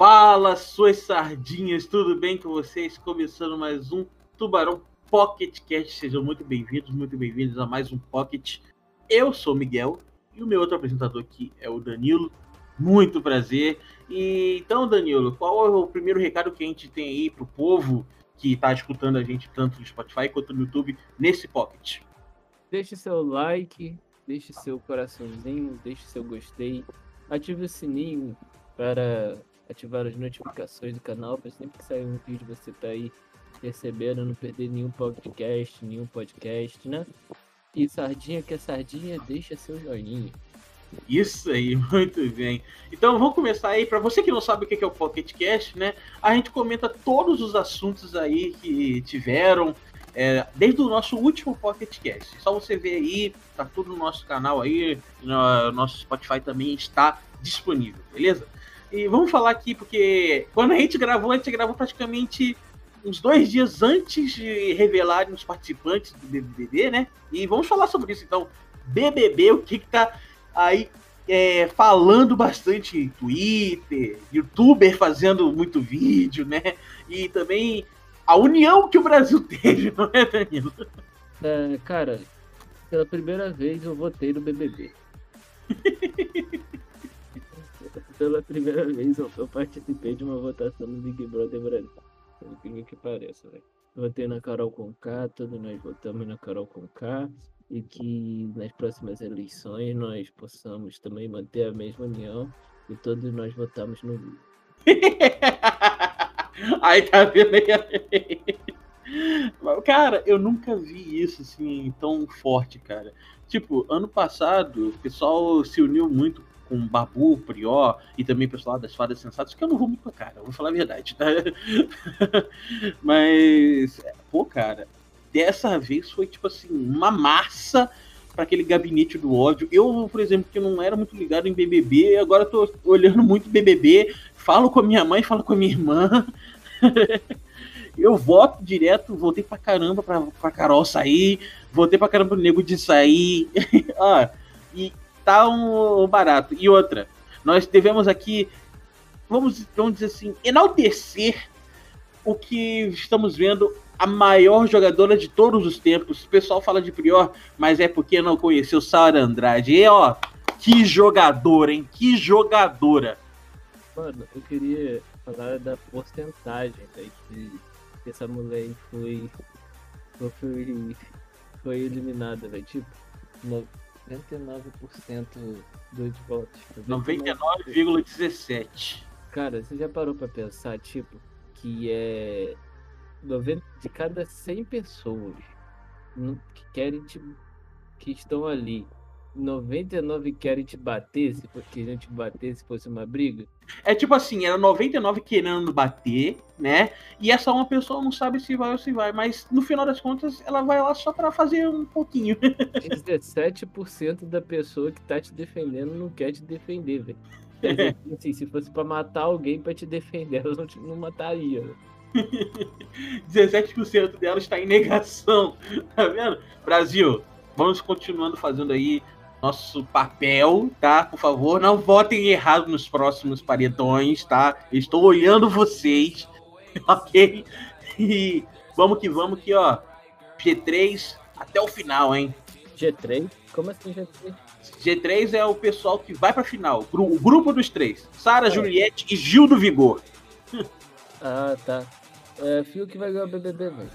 Fala, suas sardinhas, tudo bem com vocês? Começando mais um Tubarão Pocket Cast. Sejam muito bem-vindos, muito bem-vindos a mais um Pocket. Eu sou o Miguel e o meu outro apresentador aqui é o Danilo. Muito prazer. E então, Danilo, qual é o primeiro recado que a gente tem aí pro povo que está escutando a gente tanto no Spotify quanto no YouTube nesse Pocket? Deixe seu like, deixe seu coraçãozinho, deixe seu gostei, ative o sininho para ativar as notificações do canal para sempre que sair um vídeo você tá aí recebendo, não perder nenhum podcast, nenhum podcast, né? E sardinha que é sardinha, deixa seu joinha. Isso aí, muito bem. Então vamos começar aí. Para você que não sabe o que é o Pocket Cast, né? A gente comenta todos os assuntos aí que tiveram é, desde o nosso último Pocket Cast. Só você ver aí, tá tudo no nosso canal aí, no nosso Spotify também está disponível, beleza? E vamos falar aqui, porque quando a gente gravou, a gente gravou praticamente uns dois dias antes de revelarem os participantes do BBB, né? E vamos falar sobre isso então. BBB, o que que tá aí é, falando bastante em Twitter, youtuber fazendo muito vídeo, né? E também a união que o Brasil teve, não é, Danilo? É, cara, pela primeira vez eu votei no BBB. pela primeira vez eu, eu, participei de uma votação no Big Brother Brasil. Pelo que, que pareça, velho. Votei na Carol Conká, todos nós votamos na Carol Conká. E que nas próximas eleições nós possamos também manter a mesma união e todos nós votamos no Lula. Aí tá vendo aí? Cara, eu nunca vi isso assim tão forte, cara. Tipo, ano passado, o pessoal se uniu muito com Babu, Prió e também o pessoal das Fadas Sensatas, que eu não vou muito com a cara, vou falar a verdade, tá? Mas, pô, cara, dessa vez foi tipo assim, uma massa para aquele gabinete do ódio. Eu, por exemplo, que não era muito ligado em BBB, agora tô olhando muito BBB, falo com a minha mãe, falo com a minha irmã. eu voto direto, votei pra caramba pra, pra Carol sair, votei pra caramba pro nego de sair. ah, e tá um, barato. E outra, nós devemos aqui, vamos, vamos dizer assim, enaltecer o que estamos vendo a maior jogadora de todos os tempos. O pessoal fala de Prior, mas é porque não conheceu Sara Andrade. E ó, que jogadora, hein? Que jogadora. Mano, eu queria falar da porcentagem que, que essa mulher foi, foi, foi eliminada, velho. Tipo, 99% dos votos. 99,17. Cara, você já parou pra pensar, tipo, que é 90 de cada 100 pessoas que querem te, que estão ali, 99 querem te bater, se queriam te bater se fosse uma briga? É tipo assim, era 99 querendo bater, né? E essa uma pessoa não sabe se vai ou se vai, mas no final das contas ela vai lá só para fazer um pouquinho. 17% da pessoa que tá te defendendo não quer te defender, velho. Assim, se fosse para matar alguém para te defender, ela não, te, não mataria. Véio. 17% dela está em negação. Tá vendo? Brasil, vamos continuando fazendo aí nosso papel, tá? Por favor, não votem errado nos próximos paredões, tá? Estou olhando vocês, ok? E vamos que vamos que, ó, G3 até o final, hein? G3? Como assim G3? G3 é o pessoal que vai pra final, o grupo dos três. Sara, é. Juliette e Gil do Vigor. Ah, tá. É, Fiuk vai ganhar o BBB, velho.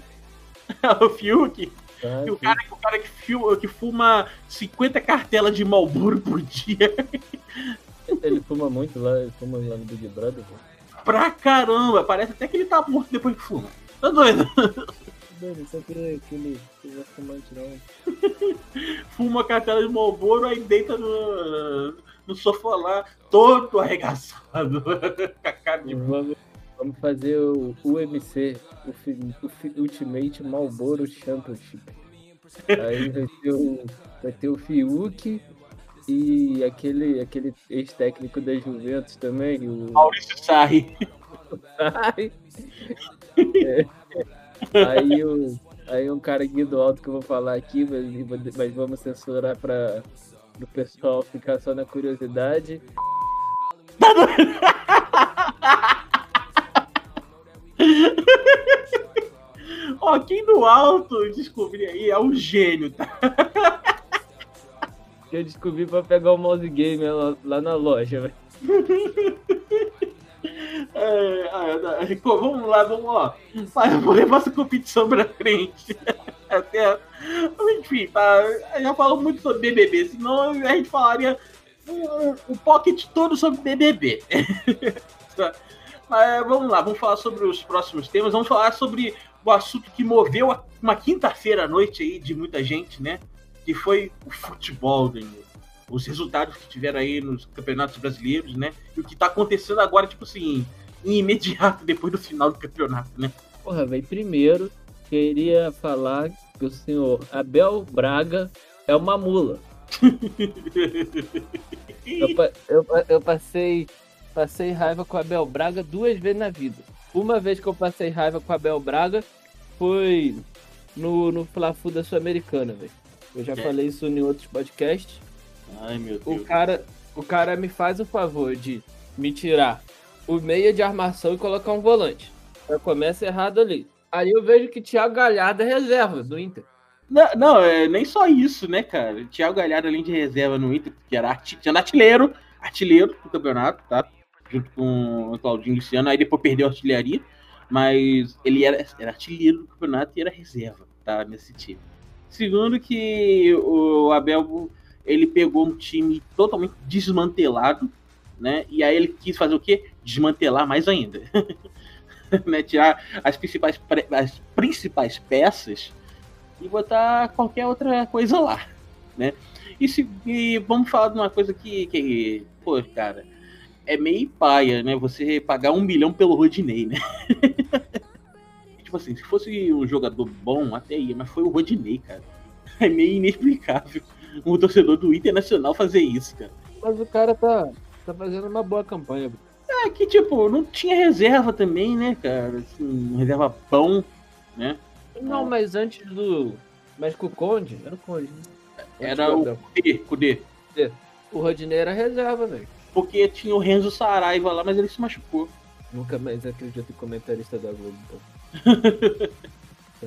o Fiuk? Ah, o, cara, o cara que, fuma, que fuma 50 cartelas de Malboro por dia. Ele fuma muito lá, ele fuma lá no Big Brother, pô. Pra caramba, parece até que ele tá morto depois que fuma. Tá doido? Doido, isso aqui é aquele, aquele fumante não. Fuma cartela de Malboro, aí deita no, no sofá lá, todo arregaçado. Com a cara de Vamos fazer o UMC, o, o Ultimate Marlboro Championship. Aí vai ter o, vai ter o Fiuk e aquele, aquele ex-técnico da Juventus também. O... Maurício Sarri. Sarri. É. Aí, o, aí um cara aqui do alto que eu vou falar aqui, mas, mas vamos censurar para o pessoal ficar só na curiosidade. Ó, quem no alto descobrir aí é um gênio, tá? Que eu descobri pra pegar o mouse game lá, lá na loja, velho. É, é, vamos lá, vamos lá. Vou levar essa competição pra frente. Até, enfim, tá, já falou muito sobre BBB, senão a gente falaria o, o pocket todo sobre BBB. Mas vamos lá, vamos falar sobre os próximos temas. Vamos falar sobre o assunto que moveu uma quinta-feira à noite aí de muita gente, né? Que foi o futebol, Danilo. Os resultados que tiveram aí nos campeonatos brasileiros, né? E o que tá acontecendo agora, tipo assim, em imediato depois do final do campeonato, né? Porra, velho, primeiro queria falar que o senhor Abel Braga é uma mula. eu, eu, eu passei, passei raiva com o Abel Braga duas vezes na vida. Uma vez que eu passei raiva com o Abel Braga foi no, no Fla-Fu da Sul-Americana, velho. Eu já é. falei isso em outros podcasts. Ai, meu Deus. O cara, o cara me faz o favor de me tirar o meia de armação e colocar um volante. Já começa errado ali. Aí eu vejo que Thiago Galhardo é reserva do Inter. Não, não é nem só isso, né, cara? Thiago Galhardo, além de reserva no Inter, que era artilheiro, artilheiro do campeonato, tá? Junto com o Claudinho Luciano, aí depois perdeu a artilharia, mas ele era, era artilheiro do campeonato e era reserva, tá? Nesse time. Segundo que o Abel ele pegou um time totalmente desmantelado, né? E aí ele quis fazer o quê? Desmantelar mais ainda. né? Tirar as principais, as principais peças e botar qualquer outra coisa lá, né? E, se, e vamos falar de uma coisa que, que, pô, cara, é meio paia, né? Você pagar um milhão pelo Rodinei, né? tipo assim, se fosse um jogador bom, até ia, mas foi o Rodinei, cara. É meio inexplicável um torcedor do Internacional fazer isso, cara. Mas o cara tá, tá fazendo uma boa campanha. É que, tipo, não tinha reserva também, né, cara? Assim, reserva pão, né? Não, ah. mas antes do. Mas com o Conde? Era o Conde, né? Era o Kudê, Kudê. O Rodinei era reserva, velho. Porque tinha o Renzo Saraiva lá, mas ele se machucou. Nunca mais acredito em comentarista da Globo, pô. tá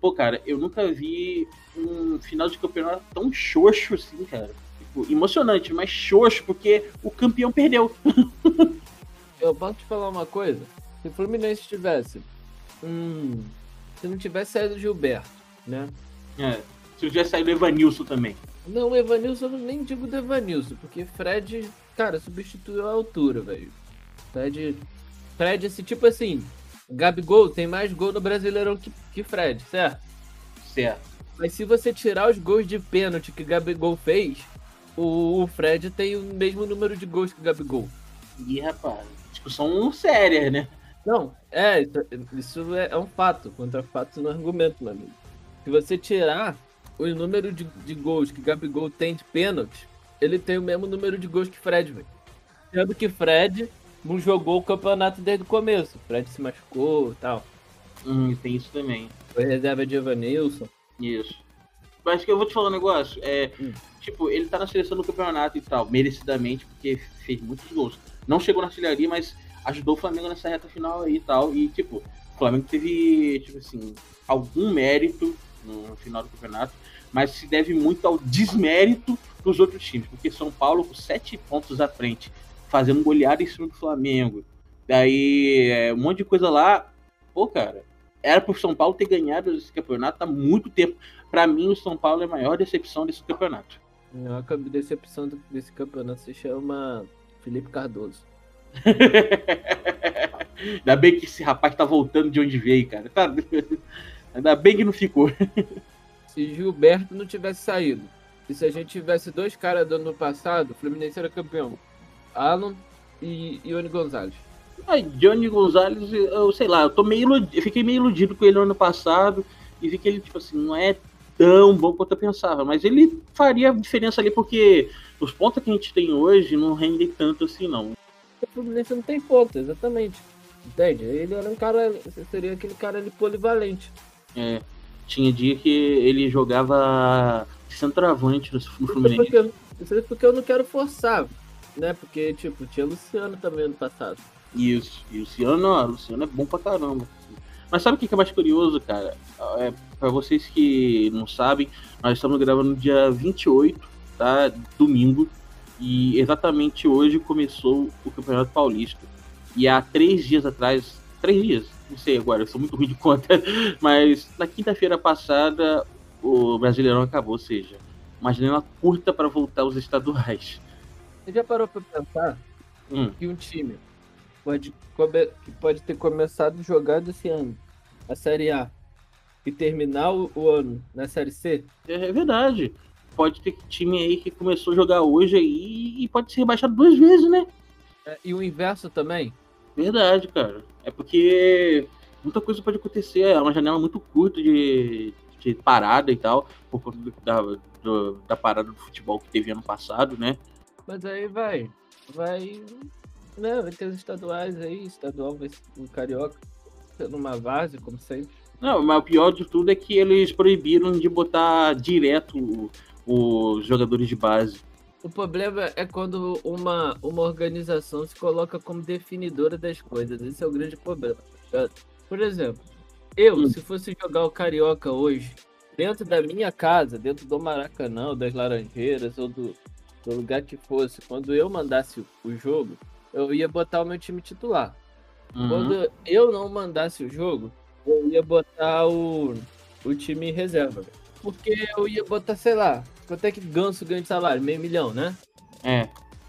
Pô, cara, eu nunca vi um final de campeonato tão xoxo assim, cara. Tipo, emocionante, mas xoxo, porque o campeão perdeu. eu posso te falar uma coisa? Se o Fluminense tivesse. Hum, se não tivesse saído o Gilberto, né? É, se não tivesse saído o Evanilson também. Não, o Evanilson eu nem digo do Evanilson, porque Fred, cara, substituiu a altura, velho. Fred. Fred, esse tipo assim, Gabigol tem mais gol no Brasileirão que, que Fred, certo? Certo. Mas se você tirar os gols de pênalti que Gabigol fez, o, o Fred tem o mesmo número de gols que Gabigol. Ih, rapaz, discussão séria, né? Não, é, isso é, é um fato. Contra fato no argumento, meu amigo. Se você tirar o número de, de gols que Gabigol tem de pênalti, ele tem o mesmo número de gols que Fred, velho. Sendo que Fred não jogou o campeonato desde o começo. Fred se machucou e tal. Hum, tem isso também. Foi reserva de Evanilson. Isso. Mas que eu vou te falar um negócio. É, hum. Tipo, ele tá na seleção do campeonato e tal, merecidamente, porque fez muitos gols. Não chegou na artilharia, mas ajudou o Flamengo nessa reta final aí e tal. E, tipo, o Flamengo teve, tipo assim, algum mérito no final do campeonato, mas se deve muito ao desmérito dos outros times, porque São Paulo, com sete pontos à frente, fazendo goleada em cima do Flamengo. Daí, é, um monte de coisa lá. Pô, cara, era pro São Paulo ter ganhado esse campeonato há muito tempo. Para mim, o São Paulo é a maior decepção desse campeonato. A decepção desse campeonato se chama Felipe Cardoso. Ainda bem que esse rapaz tá voltando de onde veio, cara. Tá... Ainda bem que não ficou. Se Gilberto não tivesse saído, e se a gente tivesse dois caras do ano passado, o Fluminense era campeão. Alan e Ione Gonzalez. Ai, Johnny Gonzalez, eu sei lá, eu tô meio iludido, eu fiquei meio iludido com ele no ano passado e vi que ele, tipo assim, não é tão bom quanto eu pensava, mas ele faria diferença ali porque os pontos que a gente tem hoje não rendem tanto assim, não. O Fluminense não tem ponta, exatamente. Entende? Ele era um cara, seria aquele cara ali polivalente. É, tinha dia que ele jogava centroavante no Fluminense. Porque, isso é porque eu não quero forçar né? Porque, tipo, tinha Luciano também ano passado. Isso, e Luciano, ó, Luciano é bom pra caramba. Mas sabe o que é mais curioso, cara? É, para vocês que não sabem, nós estamos gravando no dia 28, tá? Domingo. E exatamente hoje começou o Campeonato Paulista. E há três dias atrás, três dias, não sei agora, eu sou muito ruim de conta, mas na quinta-feira passada o Brasileirão acabou, ou seja, uma janela curta para voltar aos estaduais. Você já parou para pensar hum. que um time pode, que pode ter começado jogando esse ano a Série A e terminar o, o ano na Série C? É, é verdade pode ter time aí que começou a jogar hoje aí e pode ser rebaixado duas vezes, né? É, e o inverso também? Verdade, cara. É porque muita coisa pode acontecer. É uma janela muito curta de, de parada e tal, por conta da, do, da parada do futebol que teve ano passado, né? Mas aí vai. Vai. Né, vai ter os estaduais aí, estadual vai ser um carioca, numa base, como sempre. Não, mas o pior de tudo é que eles proibiram de botar direto os jogadores de base. O problema é quando uma, uma organização se coloca como definidora das coisas. Esse é o grande problema. Por exemplo, eu, hum. se fosse jogar o Carioca hoje, dentro da minha casa, dentro do Maracanã, das Laranjeiras, ou do, do lugar que fosse, quando eu mandasse o jogo, eu ia botar o meu time titular. Uhum. Quando eu não mandasse o jogo, eu ia botar o, o time reserva. Porque eu ia botar, sei lá, Quanto é que Ganso ganha de salário? Meio milhão, né? É.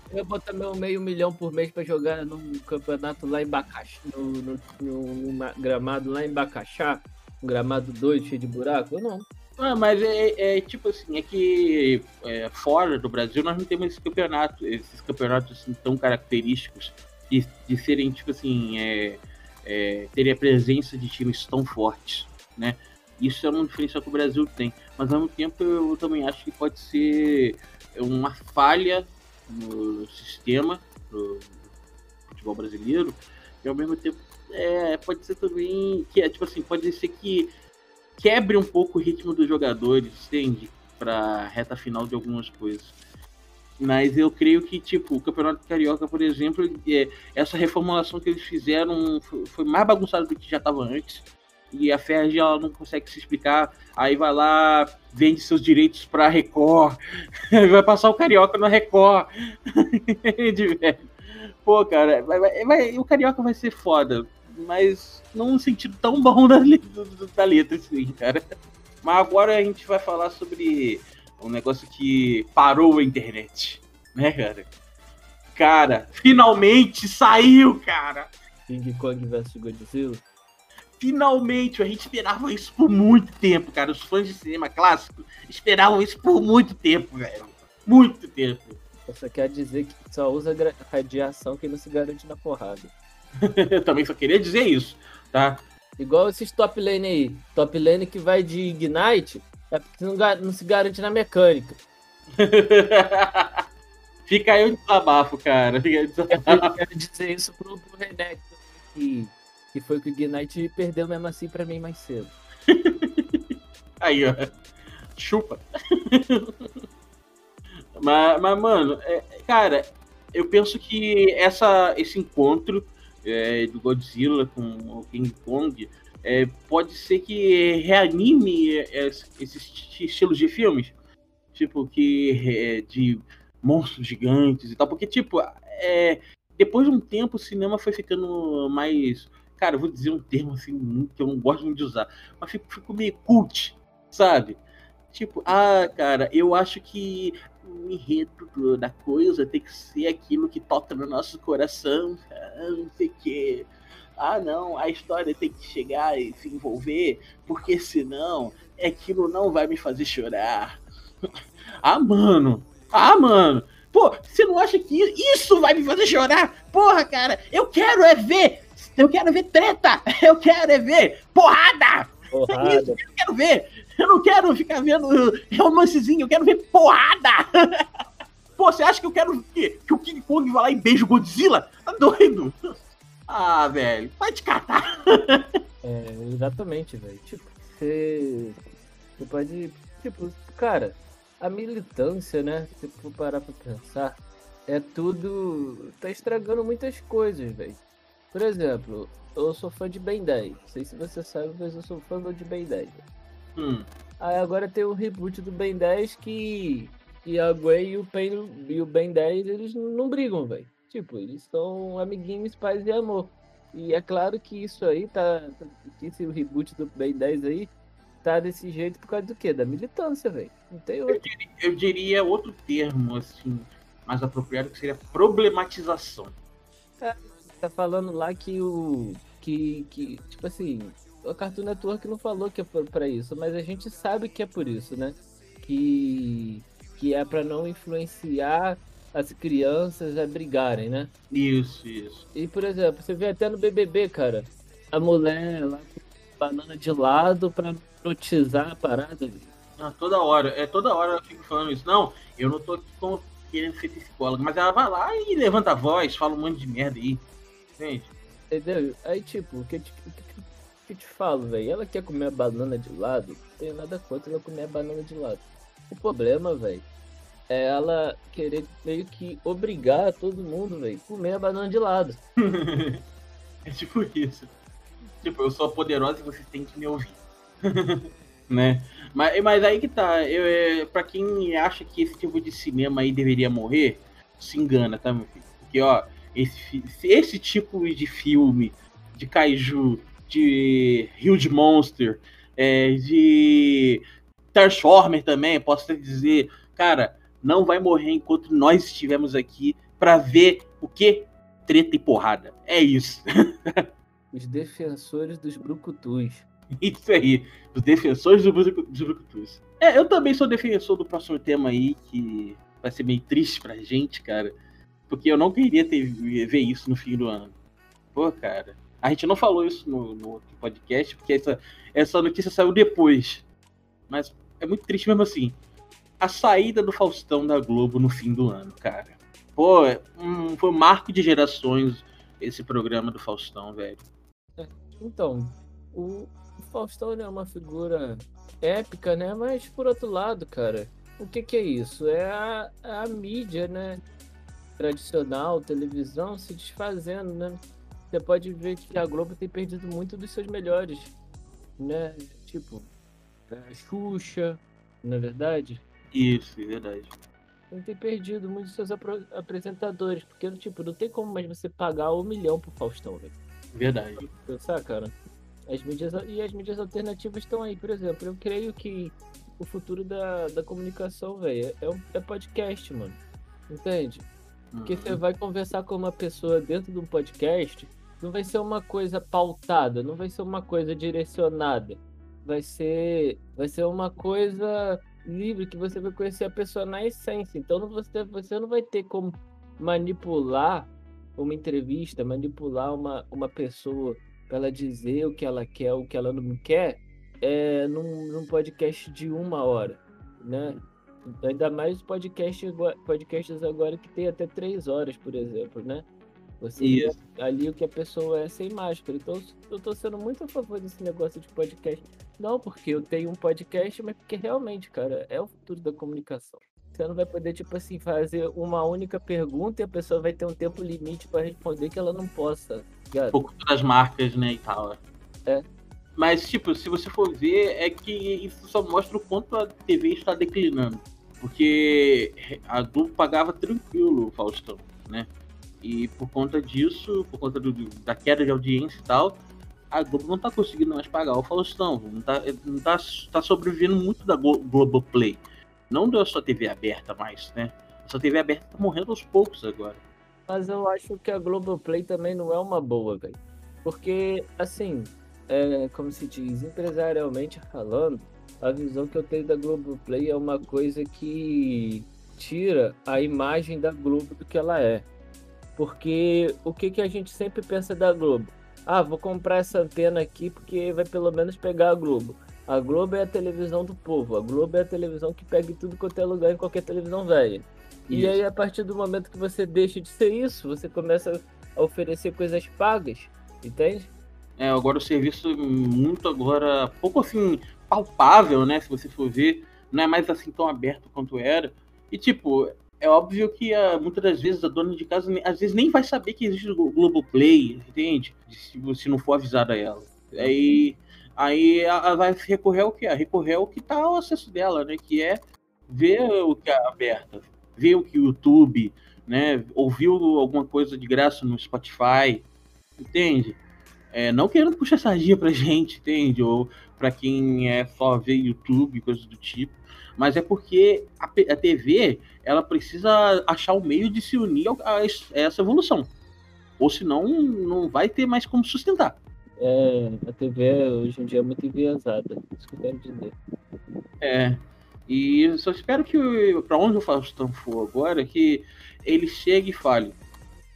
Eu ia botar meu meio milhão por mês pra jogar num campeonato lá em Bacaxá, no, no, no, gramado lá em Bacaxá, um gramado doido, cheio de buraco, ou não. Ah, mas é, é, é, tipo assim, é que é, fora do Brasil nós não temos esse campeonato, esses campeonatos assim, tão característicos de, de serem, tipo assim, é, é, terem a presença de times tão fortes, né? Isso é uma diferença que o Brasil tem. Mas ao mesmo tempo eu também acho que pode ser uma falha no sistema do futebol brasileiro. E ao mesmo tempo é, pode ser também que é tipo assim, pode ser que quebre um pouco o ritmo dos jogadores, entende? Pra reta final de algumas coisas. Mas eu creio que, tipo, o Campeonato Carioca, por exemplo, é, essa reformulação que eles fizeram foi, mais bagunçado do que já estava antes e a Ferg ela não consegue se explicar, aí vai lá, vende seus direitos para Record, vai passar o Carioca no Record. Pô, cara, vai, vai, o Carioca vai ser foda, mas não no sentido tão bom da, da letra, assim, cara. Mas agora a gente vai falar sobre um negócio que parou a internet, né, cara? Cara, finalmente saiu, cara! King Kong vs Godzilla? Finalmente, a gente esperava isso por muito tempo, cara. Os fãs de cinema clássico esperavam isso por muito tempo, velho. Muito tempo. Você quer dizer que só usa radiação que não se garante na porrada. Eu também só queria dizer isso, tá? Igual esses top lane aí. Top lane que vai de Ignite é porque não, não se garante na mecânica. Fica aí o desabafo, cara. Fica aí o desabafo. Eu quero dizer isso pro, pro Renek que que foi que o Ignite perdeu mesmo assim para mim mais cedo. Aí, ó. Chupa. mas, mas, mano, é, cara, eu penso que essa, esse encontro é, do Godzilla com o King Kong é, pode ser que reanime esses estilos de filmes. Tipo, que é, de monstros gigantes e tal. Porque, tipo, é, depois de um tempo o cinema foi ficando mais cara, eu vou dizer um termo assim que eu não gosto muito de usar, mas fico, fico meio cult, sabe? Tipo, ah, cara, eu acho que o enredo da coisa tem que ser aquilo que toca no nosso coração, não sei o quê. Ah, não, a história tem que chegar e se envolver, porque senão aquilo não vai me fazer chorar. ah, mano, ah, mano, pô, você não acha que isso vai me fazer chorar? Porra, cara, eu quero é ver eu quero ver treta! Eu quero é ver porrada! porrada. É isso que eu quero ver! Eu não quero ficar vendo romancezinho, eu quero ver porrada! Pô, você acha que eu quero que, que o King Kong vá lá e beije o Godzilla? Tá doido? Ah, velho, vai te catar! É, exatamente, velho. Tipo, você. Você pode. Tipo, cara, a militância, né? Se for parar pra pensar, é tudo. tá estragando muitas coisas, velho. Por exemplo, eu sou fã de Ben 10. Não sei se você sabe, mas eu sou fã de Ben 10. Hum. Aí agora tem o reboot do Ben 10 que. E a Gwen e o, ben, e o Ben 10 eles não brigam, velho. Tipo, eles são amiguinhos, paz e amor. E é claro que isso aí tá. Esse reboot do Ben 10 aí tá desse jeito por causa do quê? Da militância, velho. Não tem outro. Eu diria, eu diria outro termo, assim, mais apropriado, que seria problematização. É, tá falando lá que o. Que, que. Tipo assim, o Cartoon Network não falou que é para isso, mas a gente sabe que é por isso, né? Que. Que é para não influenciar as crianças a brigarem, né? Isso, isso. E, por exemplo, você vê até no BBB, cara, a mulher lá com banana de lado pra notizar a parada. Ah, toda hora, é toda hora ela fica falando isso. Não, eu não tô querendo ser psicóloga, mas ela vai lá e levanta a voz, fala um monte de merda aí. Entende? Entendeu? Aí, tipo, o que, que, que, que te falo, velho? Ela quer comer a banana de lado, não tenho nada contra ela comer a banana de lado. O problema, velho, é ela querer meio que obrigar todo mundo, velho, comer a banana de lado. é tipo isso. Tipo, eu sou poderosa e vocês têm que me ouvir. né? Mas, mas aí que tá. Eu, é, pra quem acha que esse tipo de cinema aí deveria morrer, se engana, tá, meu filho? Porque, ó, esse, esse tipo de filme, de kaiju, de Huge Monster, é, de Transformer também, posso dizer, cara, não vai morrer enquanto nós estivermos aqui para ver o que? Treta e porrada. É isso. Os defensores dos brucutus. Isso aí, os defensores dos brucutus. É, eu também sou defensor do próximo tema aí, que vai ser meio triste pra gente, cara. Porque eu não queria ter, ver isso no fim do ano. Pô, cara. A gente não falou isso no, no outro podcast, porque essa, essa notícia saiu depois. Mas é muito triste mesmo assim. A saída do Faustão da Globo no fim do ano, cara. Pô, um, foi um marco de gerações esse programa do Faustão, velho. Então, o, Faustão é uma figura épica, né? Mas por outro lado, cara, o que, que é isso? É a, a mídia, né? Tradicional, televisão se desfazendo, né? Você pode ver que a Globo tem perdido muito dos seus melhores, né? Tipo, a Xuxa, na é verdade. Isso, é verdade. Ele tem perdido muitos dos seus apresentadores, porque tipo, não tem como mais você pagar um milhão pro Faustão, velho. Verdade. Pensar, cara. As mídias, e as mídias alternativas estão aí, por exemplo. Eu creio que o futuro da, da comunicação, velho, é, é podcast, mano. Entende? Porque uhum. você vai conversar com uma pessoa dentro de um podcast, não vai ser uma coisa pautada, não vai ser uma coisa direcionada. Vai ser, vai ser uma coisa livre que você vai conhecer a pessoa na essência. Então você, você não vai ter como manipular uma entrevista, manipular uma, uma pessoa para ela dizer o que ela quer, o que ela não quer, é, num, num podcast de uma hora, né? Ainda mais podcast, podcasts agora que tem até três horas, por exemplo, né? Você Isso. ali o que a pessoa é sem máscara. Então eu tô sendo muito a favor desse negócio de podcast. Não porque eu tenho um podcast, mas porque realmente, cara, é o futuro da comunicação. Você não vai poder, tipo assim, fazer uma única pergunta e a pessoa vai ter um tempo limite para responder que ela não possa. Um pouco das marcas, né, e tal. É. Mas, tipo, se você for ver, é que isso só mostra o quanto a TV está declinando. Porque a Globo pagava tranquilo o Faustão, né? E por conta disso, por conta do, da queda de audiência e tal, a Globo não tá conseguindo mais pagar o Faustão. Não tá, não tá, tá sobrevivendo muito da Globoplay. Não da sua TV aberta mais, né? Sua TV aberta tá morrendo aos poucos agora. Mas eu acho que a Globoplay também não é uma boa, velho. Porque, assim, é, como se diz, empresarialmente falando, a visão que eu tenho da Globoplay é uma coisa que tira a imagem da Globo do que ela é. Porque o que, que a gente sempre pensa da Globo? Ah, vou comprar essa antena aqui porque vai pelo menos pegar a Globo. A Globo é a televisão do povo. A Globo é a televisão que pega em tudo quanto é lugar em qualquer televisão velha. E aí, a partir do momento que você deixa de ser isso, você começa a oferecer coisas pagas, entende? É, agora o serviço muito agora, pouco assim, palpável, né? Se você for ver, não é mais assim tão aberto quanto era. E tipo, é óbvio que a, ah, muitas das vezes a dona de casa às vezes nem vai saber que existe o Globoplay, entende? Se, se não for avisada a ela. Aí, aí ela vai recorrer ao que? Recorrer ao que está ao acesso dela, né? Que é ver o que é aberto, ver o que o YouTube, né? Ouviu alguma coisa de graça no Spotify, entende? É, não querendo puxar sardinha pra gente, entende? Ou para quem é só ver YouTube, coisas do tipo mas é porque a, a TV ela precisa achar o meio de se unir a, a, essa evolução. Ou senão não vai ter mais como sustentar. É, a TV hoje em dia é muito enviesada, isso que eu quero dizer. É. E só espero que para onde o Faustão for agora, que ele chegue e fale: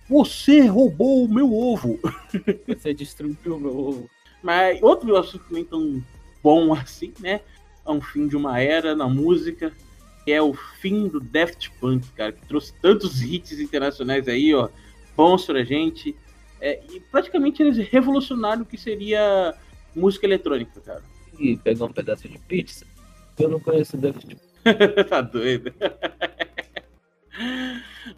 Você roubou o meu ovo! Você destruiu o meu ovo. Mas outro assunto nem tão bom assim, né? a um fim de uma era na música, que é o fim do Daft Punk, cara, que trouxe tantos hits internacionais aí, ó, bons pra gente. É, e praticamente eles revolucionaram o que seria música eletrônica, cara. E pegar um pedaço de pizza? Eu não conheço Daft Punk. tá doido.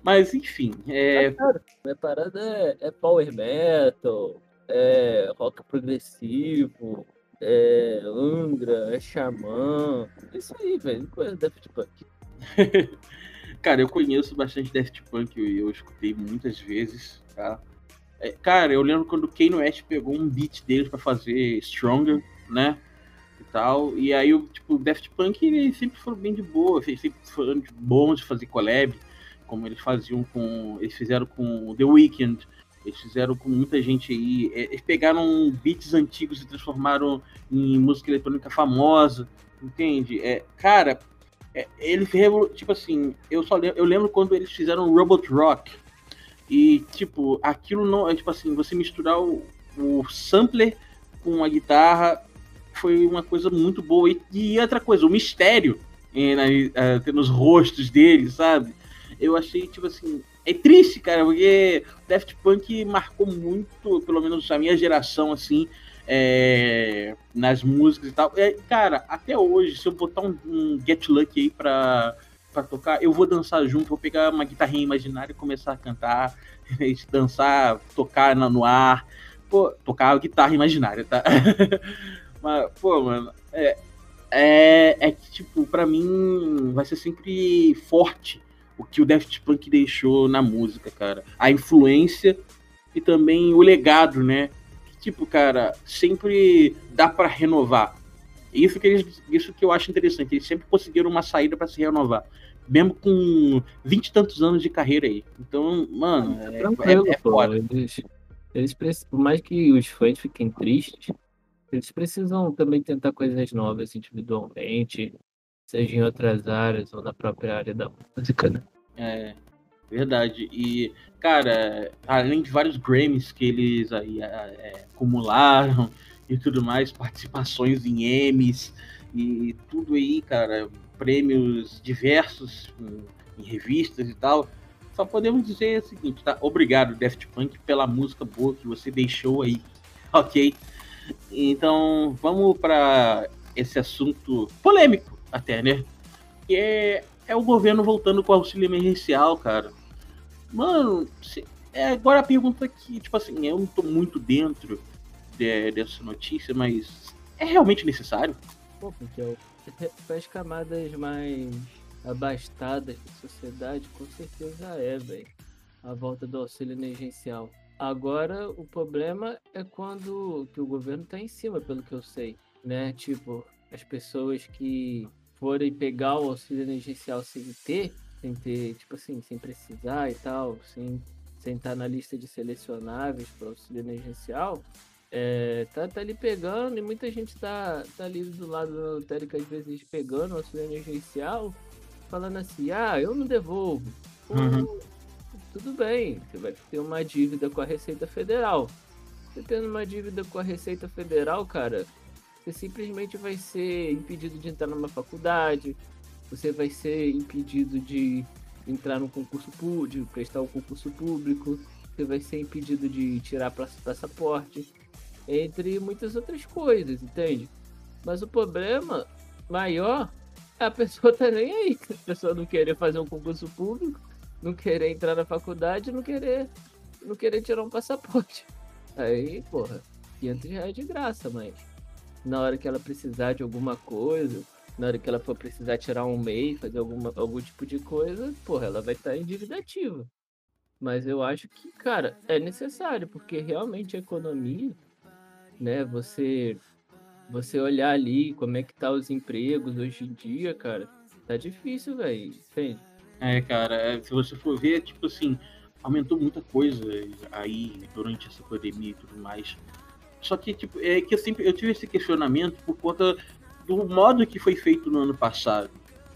Mas enfim. É... Ah, cara, minha parada é, é power metal, é rock progressivo, é Angra, é Xamã. Isso aí, velho. Conheço Daft Punk. cara, eu conheço bastante Daft Punk e eu, escutei muitas vezes, tá? É, cara, eu lembro quando o Kanye West pegou um beat deles para fazer Stronger, né? E tal. E aí, o tipo, Daft Punk sempre foram bem de boa, eles sempre foram bons de fazer collab, como eles faziam com. Eles fizeram com The Weeknd, eles fizeram com muita gente aí. É, eles pegaram beats antigos e transformaram em música eletrônica famosa, entende? É, cara, é, ele tipo assim, eu só lembro, eu lembro quando eles fizeram Robot Rock. E, tipo, aquilo não. É tipo assim, você misturar o, o sampler com a guitarra foi uma coisa muito boa. E, e outra coisa, o mistério é, na, é, nos rostos deles, sabe? Eu achei, tipo assim, é triste, cara, porque Daft Punk marcou muito, pelo menos a minha geração, assim, é, nas músicas e tal. É, cara, até hoje, se eu botar um, um, Get Lucky aí pra, pra tocar, eu vou dançar junto, vou pegar uma guitarrinha imaginária e começar a cantar, dançar, tocar no ar. Pô, tocar guitarra imaginária, tá? Mas, pô, mano, é, é, é que, tipo, pra mim vai ser sempre forte o que o Daft Punk deixou na música, cara. A influência e também o legado, né? Tipo, cara, sempre dá para renovar. Isso que, eles, isso que eu acho interessante. Eles sempre conseguiram uma saída para se renovar. Mesmo com vinte e tantos anos de carreira aí. Então, mano, é, é, é foda. Eles, eles, por mais que os fãs fiquem tristes, eles precisam também tentar coisas novas individualmente, seja em outras áreas ou na própria área da música, né? É, verdade. E, cara, além de vários Grammys que eles aí é, é acumularam e tudo mais, participações em Emmys e tudo aí, cara, prêmios diversos em, em revistas e tal. Só podemos dizer o seguinte, tá? Obrigado, Daft Punk, pela música boa que você deixou aí, ok? Então, vamos para esse assunto polêmico até, né? Que é, é o governo voltando com o auxílio emergencial, cara. Mano, se, é, agora a pergunta que, tipo assim, eu não tô muito dentro de, dessa notícia, mas é realmente necessário? Pô, porque para as camadas mais abastadas da sociedade, com certeza é, velho. A volta do auxílio emergencial. Agora, o problema é quando que o governo tá em cima, pelo que eu sei, né? Tipo, as pessoas que forem pegar o auxílio emergencial sem ter, sem ter, tipo assim, sem precisar e tal, sem, sem estar na lista de selecionáveis para auxílio emergencial, é, tá, tá ali pegando e muita gente tá, tá ali do lado da lotérica, às vezes pegando o auxílio emergencial, falando assim, ah, eu não devolvo. Uhum. Tudo bem, você vai ter uma dívida com a Receita Federal. Você tendo uma dívida com a Receita Federal, cara, você simplesmente vai ser impedido de entrar numa faculdade, você vai ser impedido de entrar no concurso público, de prestar um concurso público, você vai ser impedido de tirar passaporte, entre muitas outras coisas, entende? Mas o problema maior a pessoa tá nem aí. A pessoa não querer fazer um concurso público, não querer entrar na faculdade, não querer, não querer tirar um passaporte. Aí, porra, 500 reais de graça, mas na hora que ela precisar de alguma coisa, na hora que ela for precisar tirar um MEI, fazer alguma, algum tipo de coisa, porra, ela vai estar em dívida ativa. Mas eu acho que, cara, é necessário, porque realmente a economia, né, você você olhar ali como é que tá os empregos hoje em dia, cara, tá difícil, velho, entende? É, cara, é, se você for ver, tipo assim, aumentou muita coisa aí durante essa pandemia e tudo mais. Só que, tipo, é que eu sempre eu tive esse questionamento por conta do modo que foi feito no ano passado,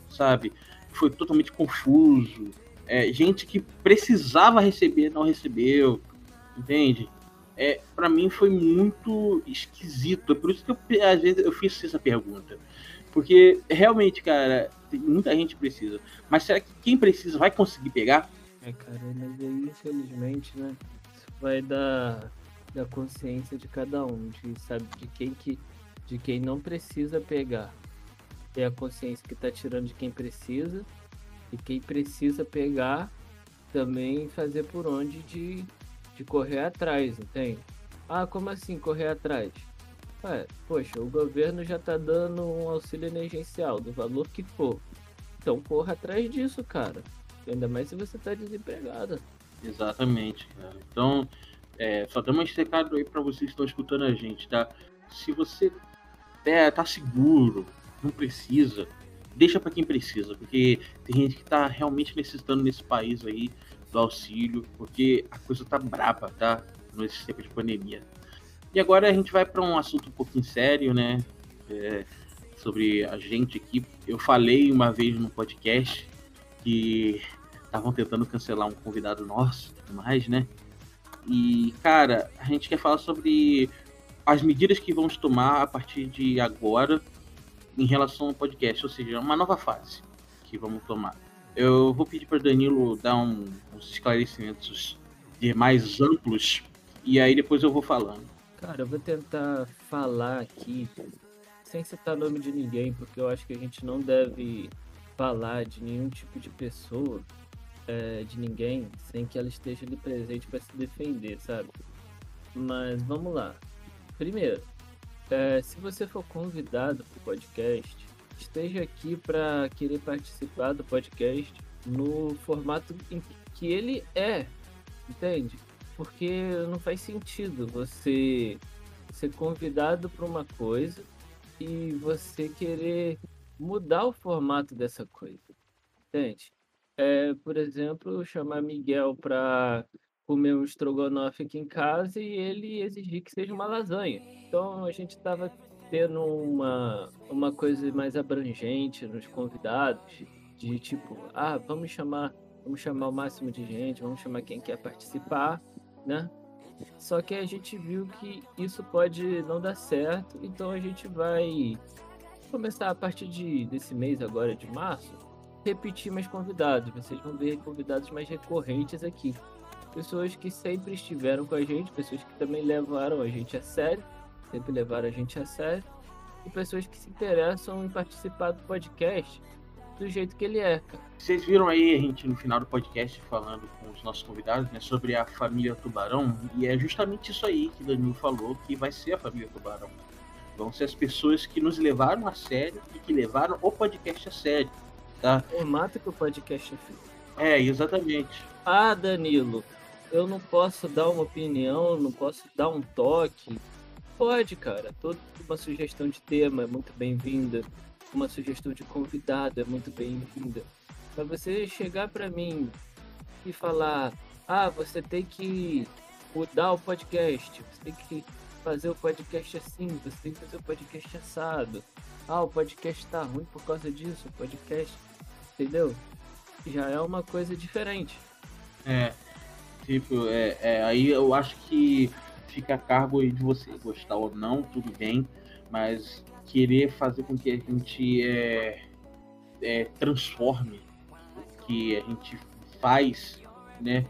sabe? Foi totalmente confuso. É, gente que precisava receber não recebeu, entende? É, para mim foi muito esquisito. É por isso que eu, às vezes eu fiz essa pergunta. Porque realmente, cara, muita gente precisa. Mas será que quem precisa vai conseguir pegar? É, cara, mas aí, infelizmente, né? Isso vai dar da consciência de cada um, de sabe de quem que de quem não precisa pegar. Ter a consciência que tá tirando de quem precisa e quem precisa pegar também fazer por onde de, de correr atrás, entende? Ah, como assim correr atrás? Ué, poxa, o governo já tá dando um auxílio emergencial do valor que for. Então corra atrás disso, cara. Ainda mais se você tá desempregado. Exatamente, cara. Então, é, só dando um recado aí para vocês que estão escutando a gente, tá? Se você é, tá seguro, não precisa, deixa para quem precisa, porque tem gente que tá realmente necessitando nesse país aí do auxílio, porque a coisa tá braba, tá? Nesse tempo de pandemia. E agora a gente vai para um assunto um pouquinho sério, né? É, sobre a gente aqui. Eu falei uma vez no podcast que estavam tentando cancelar um convidado nosso mais, né? E, cara, a gente quer falar sobre as medidas que vamos tomar a partir de agora em relação ao podcast, ou seja, uma nova fase que vamos tomar. Eu vou pedir para Danilo dar um, uns esclarecimentos mais amplos e aí depois eu vou falando. Cara, eu vou tentar falar aqui sem citar nome de ninguém, porque eu acho que a gente não deve falar de nenhum tipo de pessoa é, de ninguém sem que ela esteja ali presente para se defender, sabe? Mas vamos lá. Primeiro, é, se você for convidado para o podcast, esteja aqui para querer participar do podcast no formato em que ele é, entende? Porque não faz sentido você ser convidado para uma coisa e você querer mudar o formato dessa coisa, entende? É, por exemplo, chamar Miguel para comer um estrogonofe aqui em casa e ele exigir que seja uma lasanha. Então a gente estava tendo uma, uma coisa mais abrangente nos convidados, de tipo, ah, vamos chamar, vamos chamar o máximo de gente, vamos chamar quem quer participar, né? Só que a gente viu que isso pode não dar certo, então a gente vai começar a partir de, desse mês agora de março, repetir mais convidados. Vocês vão ver convidados mais recorrentes aqui. Pessoas que sempre estiveram com a gente, pessoas que também levaram a gente a sério, sempre levaram a gente a sério, e pessoas que se interessam em participar do podcast do jeito que ele é. Vocês viram aí a gente no final do podcast falando com os nossos convidados, né, sobre a família Tubarão, e é justamente isso aí que Danilo falou, que vai ser a família Tubarão. Vão ser as pessoas que nos levaram a sério e que levaram o podcast a sério. Tá? Formato que o podcast é feito. É, exatamente. Ah, Danilo, eu não posso dar uma opinião, não posso dar um toque. Pode, cara. Toda uma sugestão de tema é muito bem-vinda. Uma sugestão de convidado é muito bem-vinda. Mas você chegar para mim e falar: ah, você tem que mudar o podcast, você tem que fazer o podcast assim, você tem que fazer o podcast assado. Ah, o podcast tá ruim por causa disso, o podcast entendeu? Já é uma coisa diferente. É, tipo, é, é, aí eu acho que fica a cargo de você gostar ou não, tudo bem, mas querer fazer com que a gente é, é, transforme o que a gente faz, né,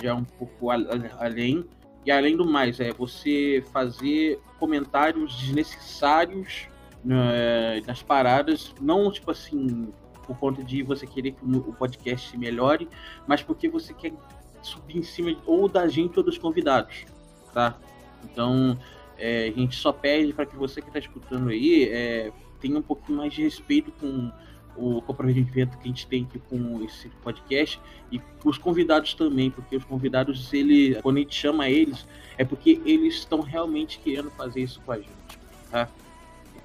já é um pouco além. E além do mais, é você fazer comentários desnecessários é, nas paradas, não tipo assim, por conta de você querer que o podcast melhore, mas porque você quer subir em cima ou da gente ou dos convidados, tá? Então, é, a gente só pede para que você que está escutando aí é, tenha um pouquinho mais de respeito com o comprometimento que a gente tem aqui com esse podcast e os convidados também, porque os convidados, ele, quando a gente chama eles, é porque eles estão realmente querendo fazer isso com a gente, tá?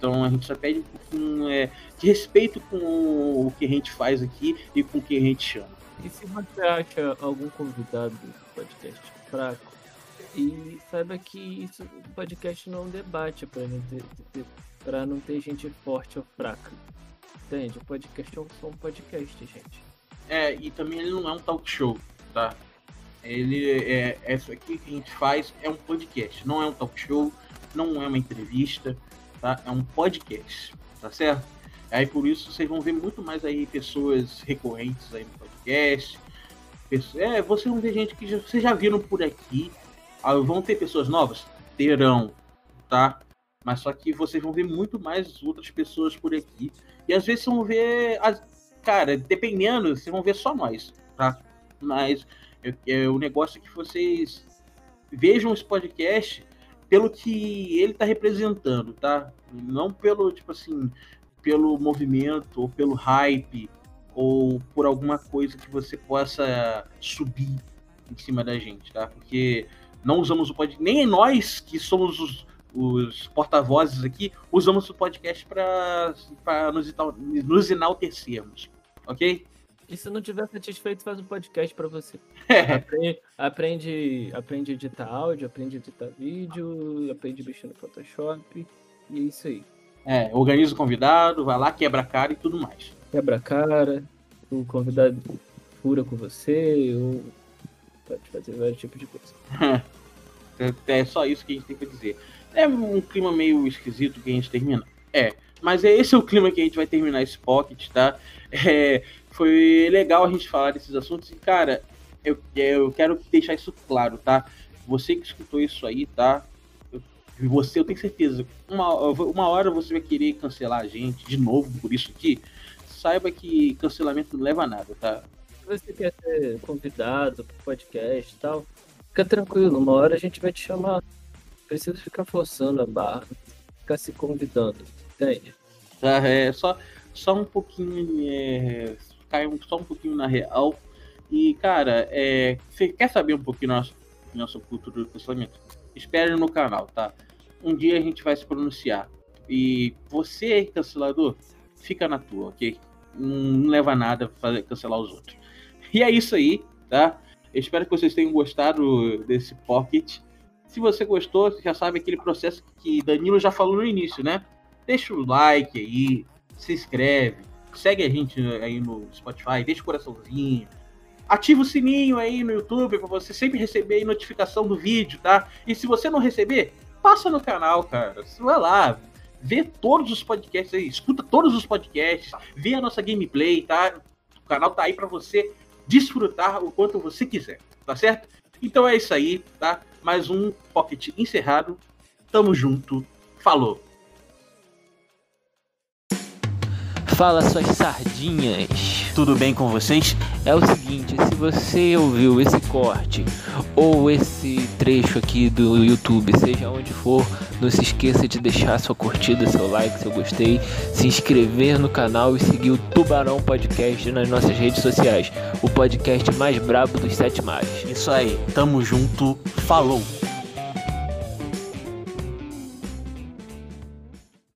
Então a gente só pede um pouquinho é, de respeito com o que a gente faz aqui e com o que a gente chama. E se você acha algum convidado do podcast fraco, e saiba que isso, o podcast não é um debate para não ter, ter, não ter gente forte ou fraca. Entende? O podcast é só um podcast, gente. É, e também ele não é um talk show, tá? Ele é. Isso aqui que a gente faz é um podcast, não é um talk show, não é uma entrevista, tá? É um podcast, tá certo? Aí por isso vocês vão ver muito mais aí pessoas recorrentes aí no podcast. É, vocês vão ver gente que já, vocês já viram por aqui. Ah, vão ter pessoas novas? Terão, tá? Mas só que vocês vão ver muito mais outras pessoas por aqui. E às vezes vão ver. As, cara, dependendo, vocês vão ver só nós, tá? Mas é, é, o negócio é que vocês vejam esse podcast pelo que ele está representando, tá? Não pelo, tipo assim, pelo movimento, ou pelo hype, ou por alguma coisa que você possa subir em cima da gente, tá? Porque não usamos o podcast, nem nós que somos os, os porta-vozes aqui, usamos o podcast para nos, nos enaltecermos, ok? E se não tiver satisfeito, faz um podcast para você. É. Aprende, aprende, aprende a editar áudio, aprende a editar vídeo, aprende a mexer no Photoshop. E é isso aí. É, organiza o convidado, vai lá, quebra a cara e tudo mais. Quebra a cara, o convidado fura com você, ou pode fazer vários tipos de coisa. é, é só isso que a gente tem que dizer. É um clima meio esquisito que a gente termina. É, mas é esse é o clima que a gente vai terminar esse pocket, tá? É, foi legal a gente falar desses assuntos e, cara, eu, eu quero deixar isso claro, tá? Você que escutou isso aí, tá? Você, eu tenho certeza, uma, uma hora você vai querer cancelar a gente de novo por isso aqui. Saiba que cancelamento não leva a nada, tá? Se você quer ser convidado pro podcast e tal, fica tranquilo, uma hora a gente vai te chamar. Precisa ficar forçando a barra, ficar se convidando, entende? Tá, é só, só um pouquinho. É caiam só um pouquinho na real. E, cara, é, você quer saber um pouquinho da nossa, cultura do cancelamento? Espere no canal, tá? Um dia a gente vai se pronunciar. E você, cancelador, fica na tua, ok? Não leva nada fazer cancelar os outros. E é isso aí, tá? Eu espero que vocês tenham gostado desse pocket. Se você gostou, já sabe aquele processo que Danilo já falou no início, né? Deixa o like aí, se inscreve, segue a gente aí no Spotify, deixa o coraçãozinho. Ativa o sininho aí no YouTube para você sempre receber notificação do vídeo, tá? E se você não receber, passa no canal, cara. Vai lá, vê todos os podcasts aí, escuta todos os podcasts, vê a nossa gameplay, tá? O canal tá aí para você desfrutar o quanto você quiser, tá certo? Então é isso aí, tá? Mais um Pocket encerrado. Tamo junto. Falou! Fala suas sardinhas. Tudo bem com vocês? É o seguinte, se você ouviu esse corte ou esse trecho aqui do YouTube, seja onde for, não se esqueça de deixar sua curtida, seu like, seu gostei, se inscrever no canal e seguir o Tubarão Podcast nas nossas redes sociais, o podcast mais brabo dos sete mares. Isso aí, tamo junto, falou!